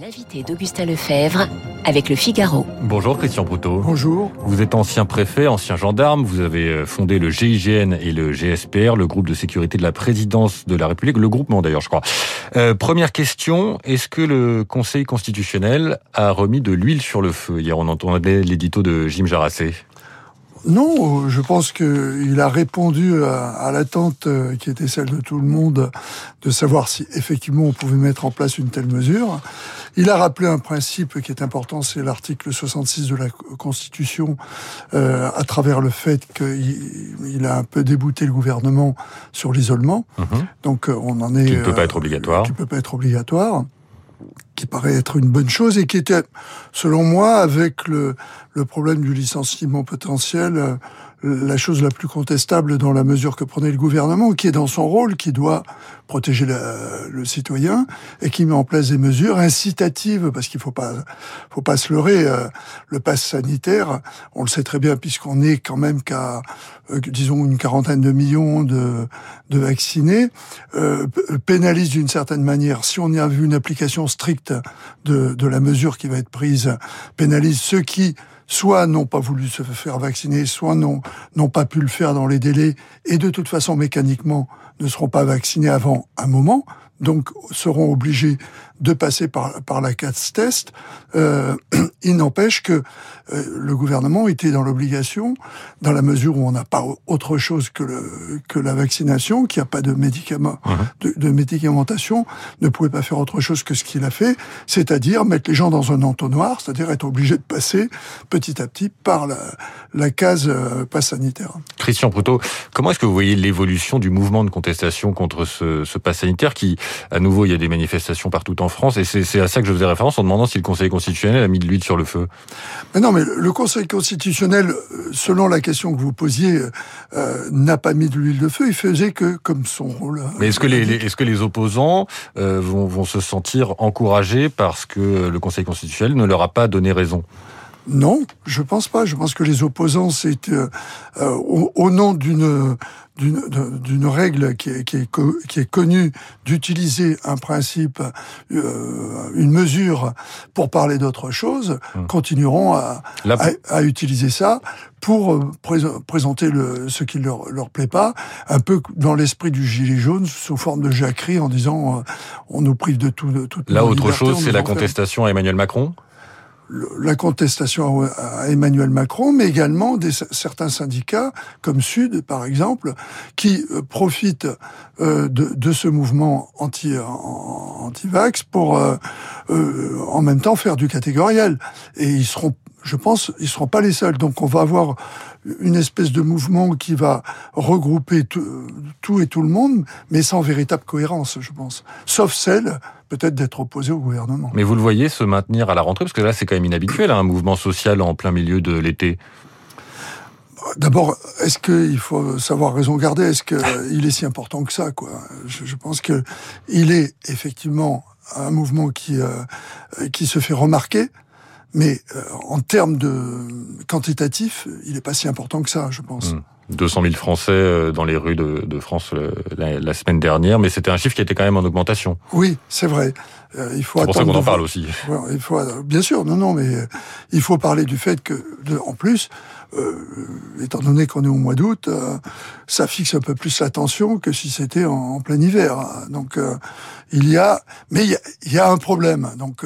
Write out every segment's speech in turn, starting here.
L'invité d'Augustin Lefebvre avec le Figaro. Bonjour Christian Proutot. Bonjour. Vous êtes ancien préfet, ancien gendarme, vous avez euh, fondé le GIGN et le GSPR, le groupe de sécurité de la présidence de la République, le groupement d'ailleurs je crois. Euh, première question, est-ce que le Conseil constitutionnel a remis de l'huile sur le feu? Hier on entendait l'édito de Jim Jarassé. Non, je pense qu'il a répondu à, l'attente euh, qui était celle de tout le monde de savoir si effectivement on pouvait mettre en place une telle mesure. Il a rappelé un principe qui est important, c'est l'article 66 de la Constitution, euh, à travers le fait qu'il a un peu débouté le gouvernement sur l'isolement. Mhm. Donc euh, on en est... Qui ne peut pas être obligatoire. Qui peut pas être obligatoire qui paraît être une bonne chose et qui était, selon moi, avec le, problème du licenciement potentiel, euh, la chose la plus contestable dans la mesure que prenait le gouvernement, qui est dans son rôle, qui doit protéger le citoyen et qui met en place des mesures incitatives, parce qu'il faut pas, faut pas se leurrer. Euh, le pass sanitaire, on le sait très bien, puisqu'on est quand même qu'à, euh, disons, une quarantaine de millions de, de vaccinés, euh, pénalise d'une certaine manière. Si on y a vu une application stricte de, de la mesure qui va être prise, pénalise ceux qui soit n'ont pas voulu se faire vacciner, soit n'ont pas pu le faire dans les délais, et de toute façon mécaniquement ne seront pas vaccinés avant un moment, donc seront obligés de passer par, par la CATS test. Euh, il n'empêche que euh, le gouvernement était dans l'obligation, dans la mesure où on n'a pas autre chose que, le, que la vaccination, qu'il n'y a pas de médicaments, uh-huh. de, médicamentation, ne pouvait pas faire autre chose que ce qu'il a fait, c'est-à-dire mettre les gens dans un entonnoir, c'est-à-dire être obligé de passer petit à petit par la, la case euh, passe sanitaire. Christian Proutot, comment est-ce que vous voyez l'évolution du mouvement de contestation contre ce, ce pass sanitaire qui, à nouveau, il y a des manifestations partout en France, et c'est à ça que je faisais référence en demandant si le Conseil constitutionnel a mis de l'huile sur le feu. Mais non, mais le Conseil constitutionnel, euh, selon la question que vous posiez, euh, n'a pas mis de l'huile de feu. Il faisait que comme son rôle. Euh, mais est-ce que les, est-ce que les opposants vont, vont se sentir encouragés parce que le Conseil constitutionnel ne leur a pas donné raison? Non, je pense pas. Je pense que les opposants, c'est euh, au, au, nom d'une d'une règle qui est, qui est, qui est connue d'utiliser un principe, euh, une mesure pour parler d'autre chose, hum. continueront à, à, utiliser ça pour euh, présenter le, ce qui leur, leur plaît pas, un peu dans l'esprit du gilet jaune, sous forme de jacquerie, en disant euh, on nous prive de tout. De, toute Là, autre chose, c'est la contestation à Emmanuel Macron? La contestation à Emmanuel Macron, mais également des, certains syndicats, comme Sud par exemple, qui euh, profitent euh, de, ce mouvement anti, anti-vax pour euh, en même temps faire du catégoriel. Et ils seront je pense, ils seront pas les seuls. Donc on va avoir une espèce de mouvement qui va regrouper tout, et tout le monde, mais sans véritable cohérence, je pense. Sauf celle, peut-être, d'être opposé au gouvernement. Mais vous le voyez se maintenir à la rentrée, parce que là c'est quand même inhabituel, hein, un mouvement social en plein milieu de l'été. D'abord, est-ce qu'il faut savoir raison garder Est-ce qu'il est si important que ça quoi? Je, pense que il est effectivement un mouvement qui euh, qui se fait remarquer, mais euh, en termes de quantitatif, il n'est pas si important que ça, je pense. 200 hmm. 000 Français euh, dans les rues de, de France la, la, semaine dernière, mais c'était un chiffre qui était quand même en augmentation. Oui, c'est vrai. Euh, il faut c'est pour ça qu'on en parle aussi. il faut, bien sûr, non, non, mais il faut parler du fait que, de, en plus, euh, étant donné qu'on est au mois d'août, euh, ça fixe un peu plus l'attention que si c'était en, plein hiver. Donc euh, il y a, mais il y a, un problème. Donc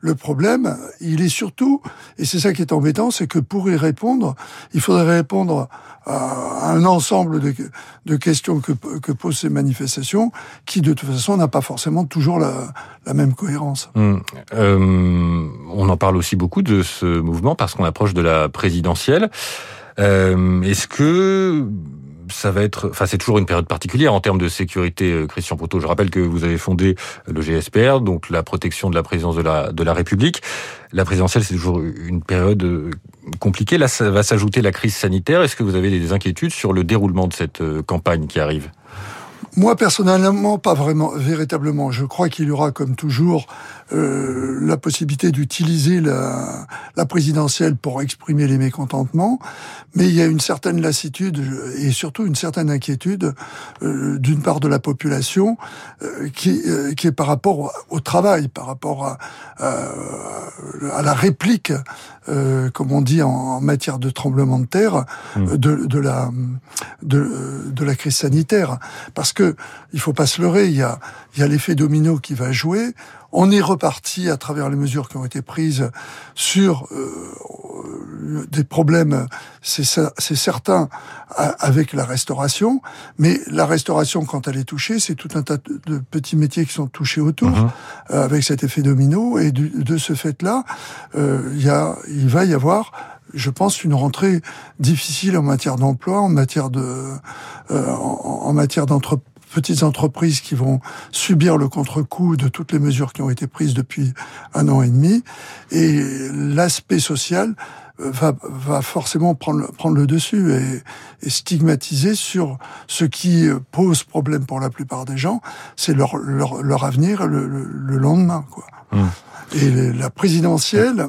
le problème, il est surtout, et c'est ça qui est embêtant, c'est que pour y répondre, il faudrait répondre à un ensemble de, de questions que, que, posent ces manifestations, qui de toute façon n'a pas forcément toujours la, la même cohérence. Hum, on en parle aussi beaucoup de ce mouvement parce qu'on approche de la présidentielle. Euh, Est-ce que ça va être, enfin c'est toujours une période particulière en termes de sécurité, euh, Christian Proto. Je rappelle que vous avez fondé le GSPR, donc la protection de la présidence de la de la République. La présidentielle, c'est toujours une période euh, compliquée. Là, ça va s'ajouter la crise sanitaire. Est-ce que vous avez des inquiétudes sur le déroulement de cette euh, campagne qui arrive? Moi, personnellement, pas vraiment, véritablement. Je crois qu'il y aura, comme toujours, euh, la possibilité d'utiliser la, la, présidentielle pour exprimer les mécontentements, mais il y a une certaine lassitude et surtout une certaine inquiétude euh, d'une part de la population euh, qui, euh, qui est par rapport au travail, par rapport à, à, la réplique, euh, comme on dit en, en, matière de tremblement de terre, mmh. de, de, la de, de la crise sanitaire, parce que il faut pas se leurrer, il y a il y a l'effet domino qui va jouer. On est reparti à travers les mesures qui ont été prises sur euh, des problèmes, c'est certain, avec la restauration. Mais la restauration, quand elle est touchée, c'est tout un tas de petits métiers qui sont touchés autour, uh-huh. euh, avec cet effet domino. Et de, de ce fait-là, euh, il, y a, il va y avoir je pense, une rentrée difficile en matière d'emploi, en matière de, euh, en, en, matière d'entreprise petites entreprises qui vont subir le contre-coup de toutes les mesures qui ont été prises depuis un an et demi. Et l'aspect social euh, va, va forcément prendre, prendre le dessus et, et, stigmatiser sur ce qui pose problème pour la plupart des gens, c'est leur, leur, leur, avenir le, le, le lendemain. Quoi. Mmh. Et la présidentielle,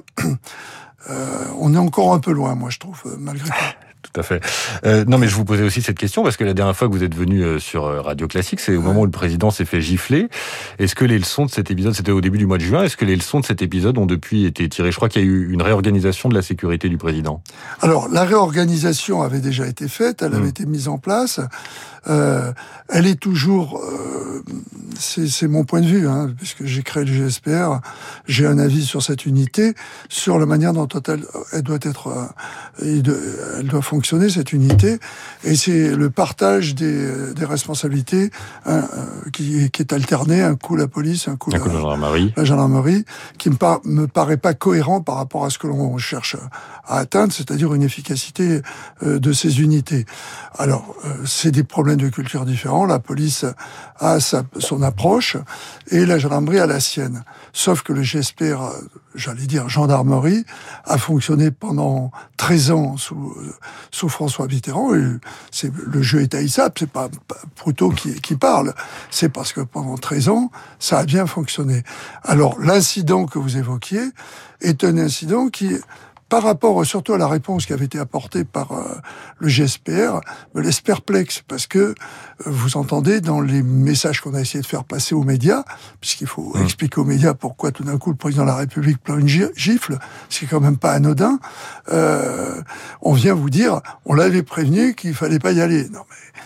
euh, on est encore un peu loin, moi je trouve, malgré tout. tout à fait. Euh, non, mais je vous posais aussi cette question parce que la dernière fois que vous êtes venu euh, sur euh, Radio Classique, c'est au moment où le président s'est fait gifler. Est-ce que les leçons de cet épisode, c'était au début du mois de juin, est-ce que les leçons de cet épisode ont depuis été tirées? Je crois qu'il y a eu une réorganisation de la sécurité du président. Alors, la réorganisation avait déjà été faite, elle avait mmh. été mise en place. Euh, elle est toujours, euh, c'est mon point de vue, hein, puisque j'ai créé le GSPR, j'ai un avis sur cette unité, sur la manière dont elle, elle doit être, euh, elle doit fonctionner cette unité, et c'est le partage des, des responsabilités hein, qui, qui, est alterné, un coup la police, un coup, un la, coup la, gendarmerie, la gendarmerie, qui me, par, me paraît pas cohérent par rapport à ce que l'on cherche à atteindre, c'est-à-dire une efficacité euh, de ces unités. Alors, c'est des problèmes de culture différents. La police a sa, son approche et la gendarmerie a la sienne. Sauf que le GSPR, j'allais dire gendarmerie, a fonctionné pendant 13 ans sous, sous François Mitterrand. Le jeu est haïssable, c'est pas Proutot qui, qui parle. C'est parce que pendant 13 ans, ça a bien fonctionné. Alors, l'incident que vous évoquiez est un incident qui par rapport surtout à la réponse qui avait été apportée par euh, le GSPR, me laisse perplexe parce que euh, vous entendez dans les messages qu'on a essayé de faire passer aux médias, puisqu'il faut mmh. expliquer aux médias pourquoi tout d'un coup le président de la République prend une gifle, c'est quand même pas anodin. Euh, on vient vous dire, on l'avait prévenu qu'il fallait pas y aller. Non mais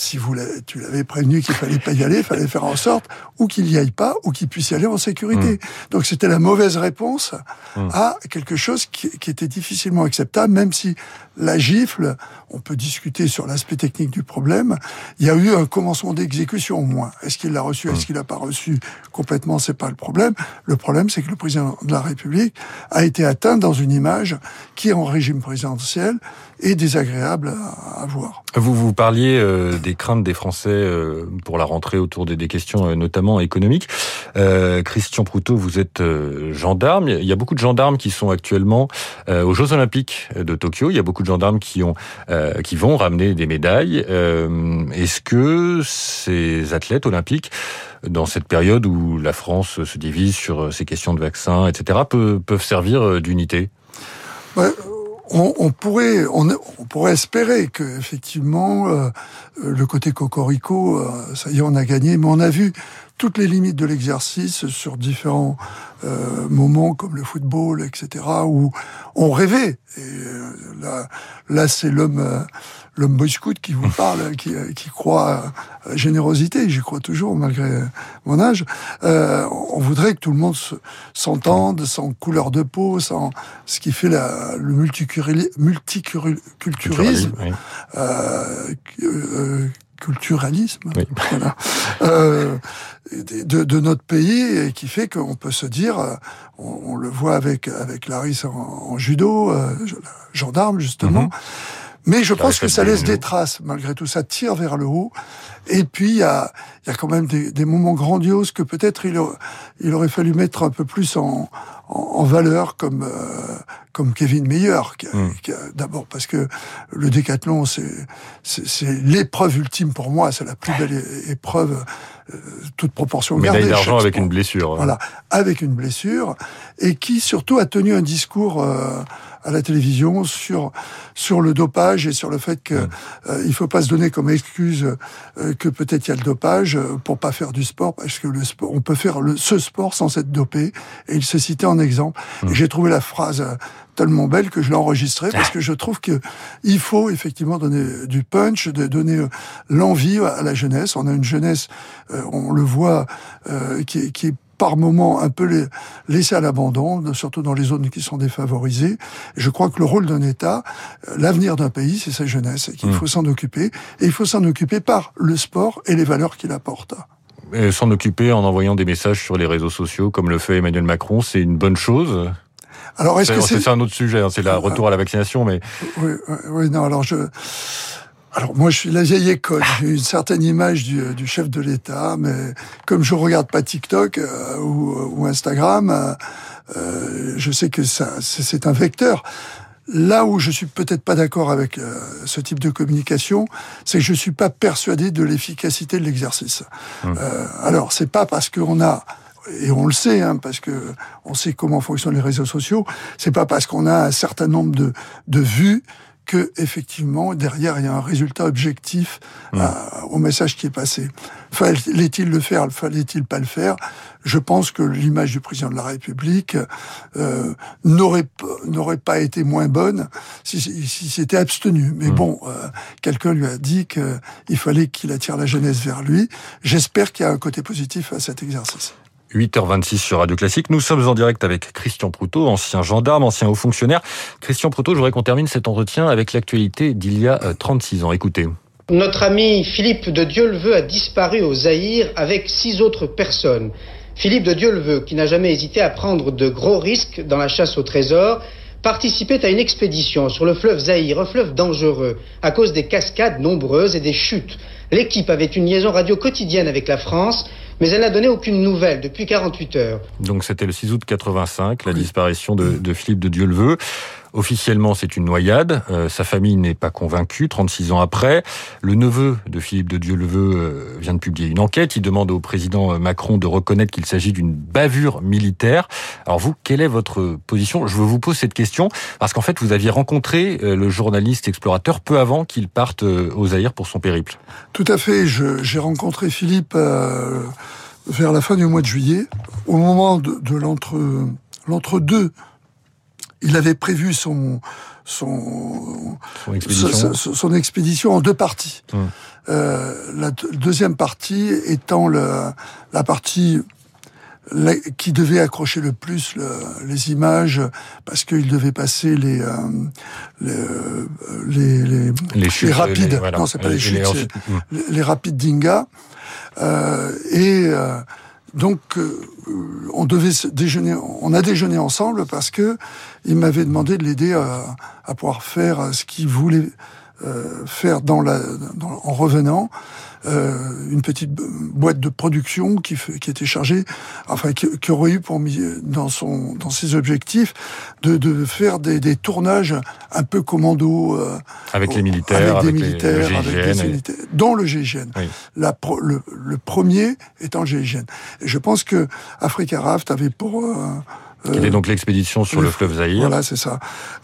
si vous tu l'avais prévenu qu'il fallait pas y aller, il fallait faire en sorte ou qu'il y aille pas ou qu'il puisse y aller en sécurité. Mmh. Donc c'était la mauvaise réponse mmh. à quelque chose qui, qui, était difficilement acceptable, même si la gifle, on peut discuter sur l'aspect technique du problème. Il y a eu un commencement d'exécution au moins. Est-ce qu'il l'a reçu, est-ce mmh. qu'il l'a pas reçu Complètement, c'est pas le problème. Le problème, c'est que le président de la République a été atteint dans une image qui, en régime présidentiel, est désagréable à, à voir. Vous vous parliez euh, des craintes des Français euh, pour la rentrée autour des, des questions euh, notamment économiques. Euh, Christian Proutot, vous êtes euh, gendarme. Il y a beaucoup de gendarmes qui sont actuellement euh, aux Jeux Olympiques de Tokyo. Il y a beaucoup de gendarmes qui ont qui vont ramener des médailles. Est-ce que ces athlètes olympiques dans cette période où la France se divise sur ces questions de vaccins, etc., peuvent, peuvent servir d'unité? Ouais on, on, pourrait, on, pourrait espérer que effectivement euh, le côté cocorico, euh, ça y est, on a gagné, mais on a vu toutes les limites de l'exercice sur différents euh, moments comme le football, etc., où on rêvait. Et euh, là, là c'est l'homme euh, l'homme boy scout qui vous parle, qui, qui croit à la générosité, j'y crois toujours malgré mon âge, euh, on voudrait que tout le monde s'entende, sans couleur de peau, sans ce qui fait la, le multiculturalisme, oui. Euh, euh, culturalisme. Oui. voilà, euh, de, de, notre pays et qui fait qu'on peut se dire, on, on, le voit avec avec Larisse en, en judo, euh, gendarme justement, mm -hmm Mais je pense que ça laisse des traces, malgré tout. Ça tire vers le haut. Et puis, il y a, y a quand même des, des moments grandioses que peut-être il, il, aurait fallu mettre un peu plus en, en, valeur, comme, euh, comme Kevin Meyer. Mm. D'abord parce que le décathlon, c'est l'épreuve ultime pour moi. C'est la plus belle épreuve, euh, toute proportion gardée. Médaille d'argent avec une blessure. Voilà, avec une blessure. Et qui surtout a tenu un discours... Euh, à la télévision sur sur le dopage et sur le fait que euh, il faut pas se donner comme excuse euh, que peut-être il y a le dopage euh, pour pas faire du sport parce que le sport on peut faire le, ce sport sans être dopé. Et il se citait en exemple. Et j'ai trouvé la phrase tellement belle que je l'ai enregistrée parce que je trouve que il faut effectivement donner du punch, de donner l'envie à la jeunesse. On a une jeunesse, on le voit, qui, qui est par moments un peu les, laissés à l'abandon, surtout dans les zones qui sont défavorisées. je crois que le rôle d'un État, euh, l'avenir d'un pays, c'est sa jeunesse, et qu'il mmh. faut s'en occuper. Et il faut s'en occuper par le sport et les valeurs qu'il apporte. S'en occuper en envoyant des messages sur les réseaux sociaux, comme le fait Emmanuel Macron, c'est une bonne chose? Alors, est-ce que c'est un autre sujet, hein, c'est le retour à la vaccination, mais oui, oui, non. Alors je, alors moi, je suis la vieille école. J'ai une certaine image du, du chef de l'État, mais comme je regarde pas TikTok euh, ou, ou, Instagram, euh, euh, je sais que ça, c'est un vecteur. Là où je suis peut-être pas d'accord avec euh, ce type de communication, c'est que je suis pas persuadé de l'efficacité de l'exercice. Euh, alors c'est pas parce qu'on a et on le sait, hein, parce que on sait comment fonctionnent les réseaux sociaux. C'est pas parce qu'on a un certain nombre de, de vues que effectivement derrière il y a un résultat objectif mmh. au message qui est passé. Fallait-il le faire? Fallait-il pas le faire? Je pense que l'image du président de la République euh, n'aurait n'aurait pas été moins bonne si, si c'était abstenu. Mais mmh. bon, euh, quelqu'un lui a dit qu'il fallait qu'il attire la jeunesse vers lui. J'espère qu'il y a un côté positif à cet exercice. 8h26 sur Radio Classique. Nous sommes en direct avec Christian Proutot, ancien gendarme, ancien haut fonctionnaire. Christian Proutot, je voudrais qu'on termine cet entretien avec l'actualité d'il y a 36 euh, ans. Écoutez. Notre ami Philippe de Dieuleveux a disparu au Zaïre avec six autres personnes. Philippe de Dieuleveux, qui n'a jamais hésité à prendre de gros risques dans la chasse au trésor, participait à une expédition sur le fleuve Zaïre, un fleuve dangereux, à cause des cascades nombreuses et des chutes. L'équipe avait une liaison radio quotidienne avec la France mais elle n'a donné aucune nouvelle depuis 48 heures. Donc c'était le 6 août 85, la disparition de, de Philippe de Dieuleveux. Officiellement, c'est une noyade. Euh, sa famille n'est pas convaincue. 36 ans après, le neveu de Philippe de Dieuleveux euh, vient de publier une enquête. Il demande au président Macron de reconnaître qu'il s'agit d'une bavure militaire. Alors vous, quelle est votre position? Je vous pose cette question parce qu'en fait, vous aviez rencontré euh, le journaliste explorateur peu avant qu'il parte aux Zaïre pour son périple. Tout à fait. J'ai rencontré Philippe vers la fin du mois de juillet, au moment de, de l'entre-deux il avait prévu son son son expédition, son, expédition en deux parties. Hum. Euh, la deuxième partie étant le, la partie qui devait accrocher le plus le, les images parce qu'il devait passer les, euh, les, les, les, chutes, rapides. Non, c'est pas les, chutes, hum. les, rapides d'Inga. Euh, et euh, donc, euh, on devait déjeuner, on a déjeuné ensemble parce que il m'avait demandé de l'aider à, pouvoir faire ce qu'il voulait euh, faire en revenant. Euh, une petite boîte de production qui, qui était chargée, enfin qui, qui, aurait eu pour dans son dans ses objectifs de, de faire des, des tournages un peu commando euh, avec les militaires, avec des militaires, avec des unités, dont le GIGN. La, le, le, premier étant le GIGN. Et je pense que Africa Raft avait pour euh, qui était donc l'expédition sur le, fleuve Zaïre. Voilà, c'est ça.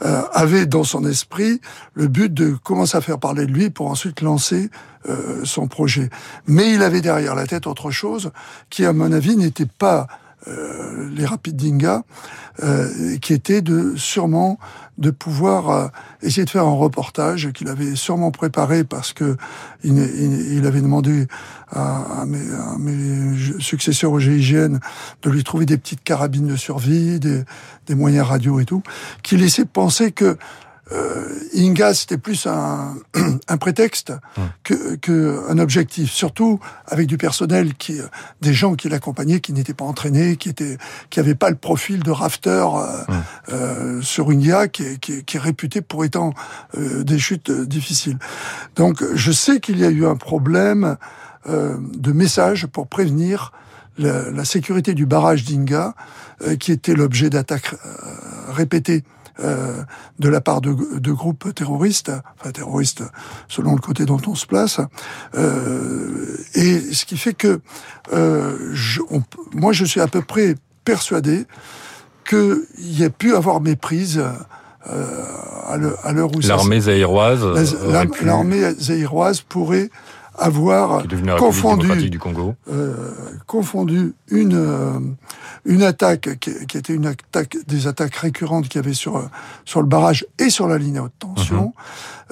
Euh, avait dans son esprit le but de commencer à faire parler de lui pour ensuite lancer euh, son projet. Mais il avait derrière la tête autre chose qui, à mon avis, n'était pas euh, les rapides d'Inga, euh, qui était de sûrement de pouvoir euh, essayer de faire un reportage qu'il avait sûrement préparé parce que il, avait demandé à, mes, successeurs au GIGN de lui trouver des petites carabines de survie, des, des moyens radio et tout, qui laissaient penser que Inga, c'était plus un, un prétexte que, que, un objectif. Surtout avec du personnel qui, des gens qui l'accompagnaient, qui n'étaient pas entraînés, qui étaient, qui n'avaient pas le profil de rafter euh, euh, sur une IA qui est, qui, est, qui est réputé pour étant euh, des chutes difficiles. Donc, je sais qu'il y a eu un problème euh, de message pour prévenir la, la, sécurité du barrage d'Inga, qui était l'objet d'attaques répétées euh, de la part de, de, groupes terroristes, enfin terroristes selon le côté dont on se place, euh, et ce qui fait que euh, je, on, moi je suis à peu près persuadé qu'il y a pu avoir méprise euh, à l'heure où l'armée zaïroise l'armée zaïroise pourrait avoir confondu, du Congo. Euh, confondu une euh, une attaque qui, qui, était une attaque des attaques récurrentes qu'il y avait sur sur le barrage et sur la ligne à haute tension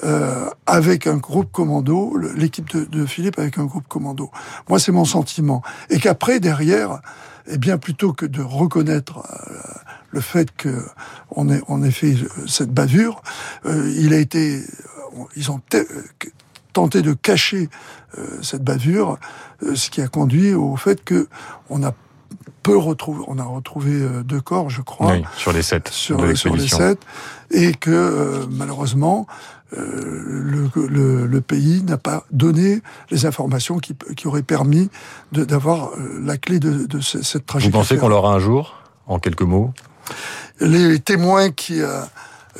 euh, avec un groupe commando, l'équipe de, de, Philippe avec un groupe commando. Moi, c'est mon sentiment. Et qu'après derrière, eh bien plutôt que de reconnaître euh, le fait que on ait on ait fait cette bavure, euh, il a été ils ont tenté de cacher euh, cette bavure, euh, ce qui a conduit au fait que on a peu retrouvé, on a retrouvé euh, deux corps, je crois, oui, sur les sept sur, sur les sept, et que malheureusement le, le, le, pays n'a pas donné les informations qui, qui auraient permis d'avoir la clé de, de cette tragédie. Vous pensez qu'on l'aura un jour, en quelques mots? Les témoins qui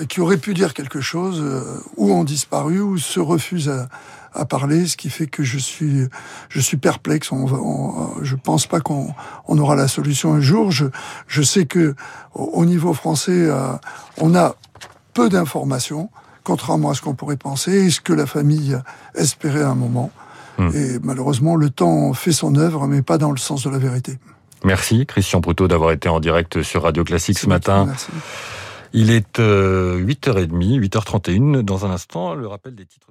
qui auraient pu dire quelque chose, euh, ou ont disparu, ou se refusent à, à, parler, ce qui fait que je suis, je suis perplexe. On, on je pense pas qu'on on aura la solution un jour. Je, je sais que au, niveau français, euh, on a peu d'informations, contrairement à ce qu'on pourrait penser, et ce que la famille espérait à un moment. Hmm. Et malheureusement, le temps fait son œuvre, mais pas dans le sens de la vérité. Merci Christian Proutot d'avoir été en direct sur Radio Classique ce matin. Merci. Il est 8h30, euh, 8h31. Dans un instant, le rappel des titres.